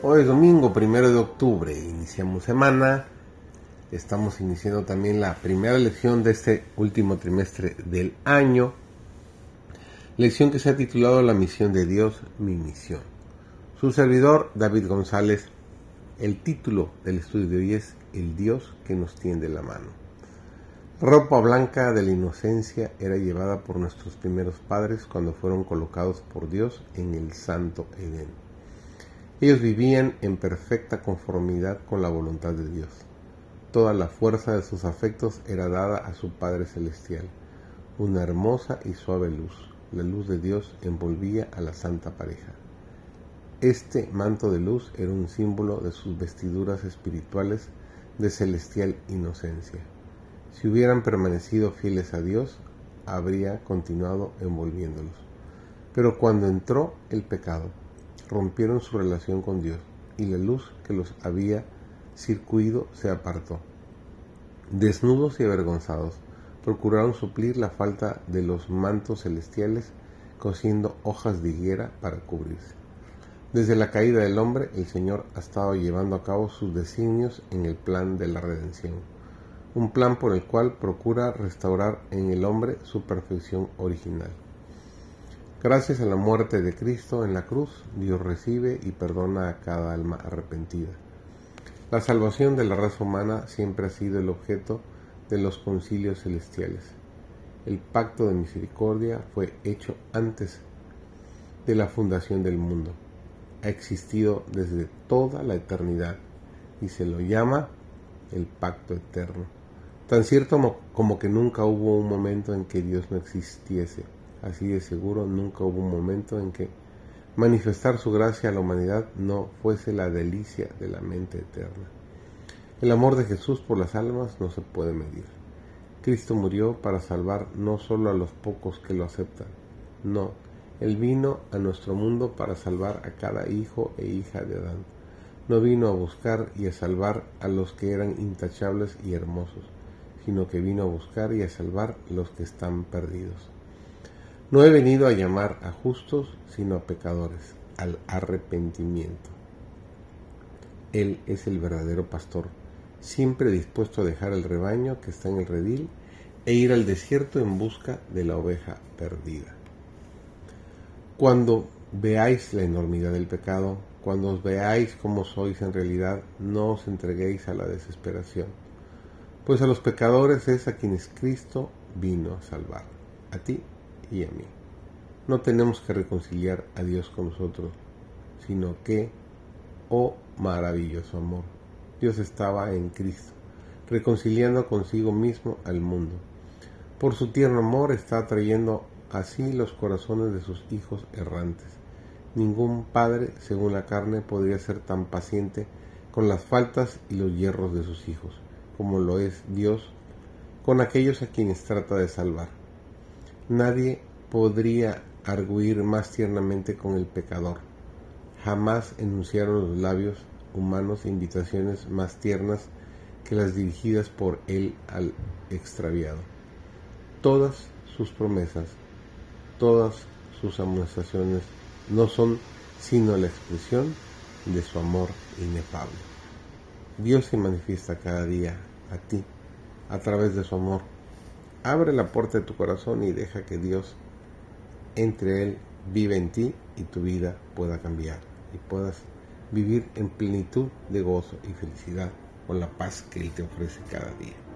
Hoy es domingo, primero de octubre, iniciamos semana. Estamos iniciando también la primera lección de este último trimestre del año. Lección que se ha titulado La misión de Dios, mi misión. Su servidor, David González. El título del estudio de hoy es El Dios que nos tiende la mano. Ropa blanca de la inocencia era llevada por nuestros primeros padres cuando fueron colocados por Dios en el santo Edén ellos vivían en perfecta conformidad con la voluntad de Dios. Toda la fuerza de sus afectos era dada a su Padre Celestial. Una hermosa y suave luz, la luz de Dios, envolvía a la santa pareja. Este manto de luz era un símbolo de sus vestiduras espirituales de celestial inocencia. Si hubieran permanecido fieles a Dios, habría continuado envolviéndolos. Pero cuando entró el pecado, rompieron su relación con Dios y la luz que los había circuido se apartó. Desnudos y avergonzados, procuraron suplir la falta de los mantos celestiales cosiendo hojas de higuera para cubrirse. Desde la caída del hombre, el Señor ha estado llevando a cabo sus designios en el plan de la redención, un plan por el cual procura restaurar en el hombre su perfección original. Gracias a la muerte de Cristo en la cruz, Dios recibe y perdona a cada alma arrepentida. La salvación de la raza humana siempre ha sido el objeto de los concilios celestiales. El pacto de misericordia fue hecho antes de la fundación del mundo. Ha existido desde toda la eternidad y se lo llama el pacto eterno. Tan cierto como, que nunca hubo un momento en que Dios no existiese Así de seguro nunca hubo un momento en que manifestar su gracia a la humanidad no fuese la delicia de la mente eterna. El amor de Jesús por las almas no se puede medir. Cristo murió para salvar no solo a los pocos que lo aceptan, no, Él vino a nuestro mundo para salvar a cada hijo e hija de Adán. No vino a buscar y a salvar a los que eran intachables y hermosos, sino que vino a buscar y a salvar los que están perdidos. No he venido a llamar a justos, sino a pecadores, al arrepentimiento. Él es el verdadero pastor, siempre dispuesto a dejar el rebaño que está en el redil e ir al desierto en busca de la oveja perdida. Cuando veáis la enormidad del pecado, cuando os veáis como sois en realidad, no os entreguéis a la desesperación, pues a los pecadores es a quienes Cristo vino a salvar, a ti y a mí. No tenemos que reconciliar a Dios con nosotros, sino que, oh maravilloso amor, Dios estaba en Cristo, reconciliando consigo mismo al mundo. Por su tierno amor está atrayendo así los corazones de sus hijos errantes. Ningún padre, según la carne, podría ser tan paciente con las faltas y los hierros de sus hijos, como lo es Dios con aquellos a quienes trata de salvar. Nadie podría arguir más tiernamente con el pecador. Jamás enunciaron los labios humanos invitaciones más tiernas que las dirigidas por él al extraviado. Todas sus promesas, todas sus amonestaciones no son sino la expresión de su amor inefable. Dios se manifiesta cada día a ti a través de su amor Abre la puerta de tu corazón y deja que Dios entre Él vive en ti y tu vida pueda cambiar y puedas vivir en plenitud de gozo y felicidad con la paz que Él te ofrece cada día.